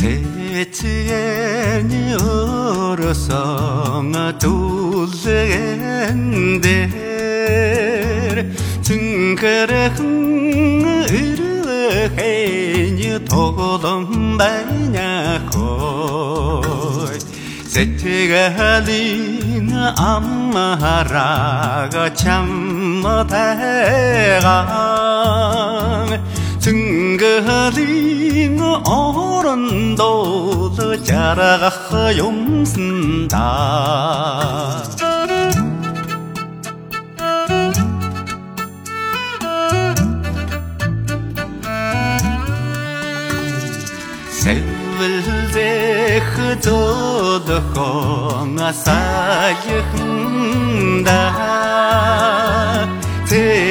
Siti ænyöy ér Margareti Chowwú mayor"? Cpguy jullie fiñî. 巴 цэнгэлийн орондоо жаргах юмсандаа Сэвэлзэх зодохон асаяхнда Тэ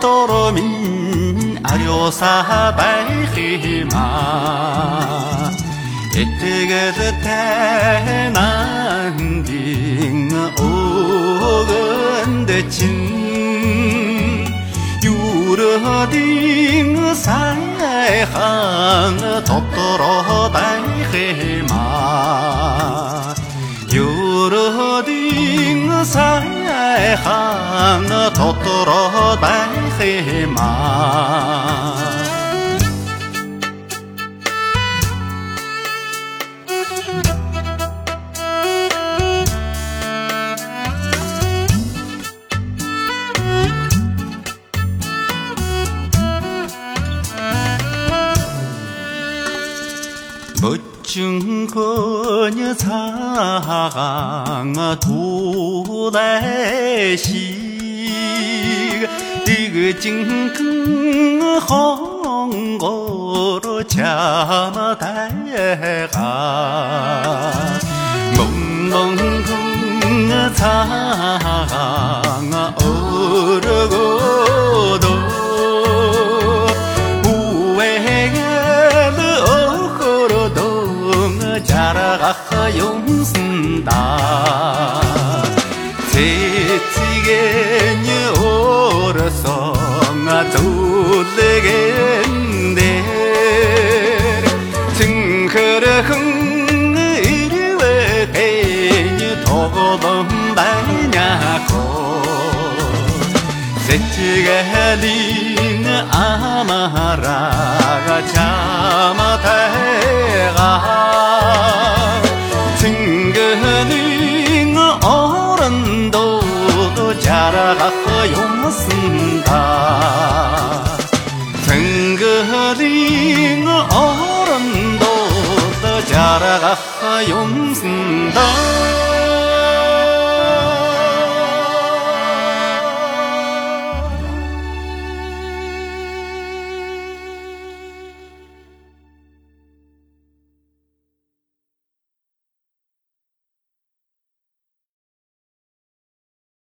哆罗咪啊，六萨达黑玛，这个是天南的哦恩的亲，有了的三哼啊，哆哆罗达黑玛，有了。在汉那朵朵罗白黑马。个金个日擦啊，土来洗；第二个金个红啊，落脚么在下。蒙蒙空啊擦啊，哦咯个。ах 용순다 제치게니 오라성아 돌레겐데 증허르흥 이르웨 대니 도고동다냐고 제치게니 아마라가 자마태가 阿拉哈永生答，腾格里我阿伦多，加拉哈永生答。